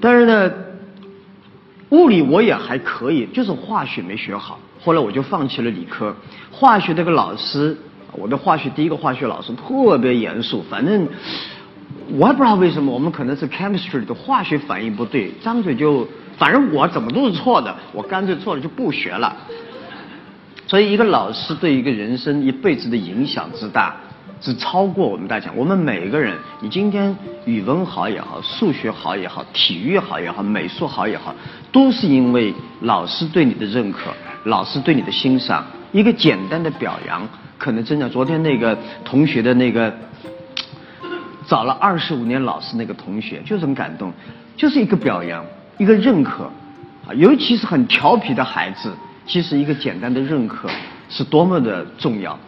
但是呢，物理我也还可以，就是化学没学好。后来我就放弃了理科。化学那个老师，我的化学第一个化学老师特别严肃，反正我也不知道为什么，我们可能是 chemistry 的化学反应不对，张嘴就，反正我怎么都是错的，我干脆错了就不学了。所以，一个老师对一个人生一辈子的影响之大，是超过我们大家。我们每个人，你今天语文好也好，数学好也好，体育好也好，美术好也好，都是因为老师对你的认可，老师对你的欣赏。一个简单的表扬，可能真的。昨天那个同学的那个找了二十五年老师那个同学，就是很感动，就是一个表扬，一个认可，啊，尤其是很调皮的孩子。其实一个简单的认可是多么的重要。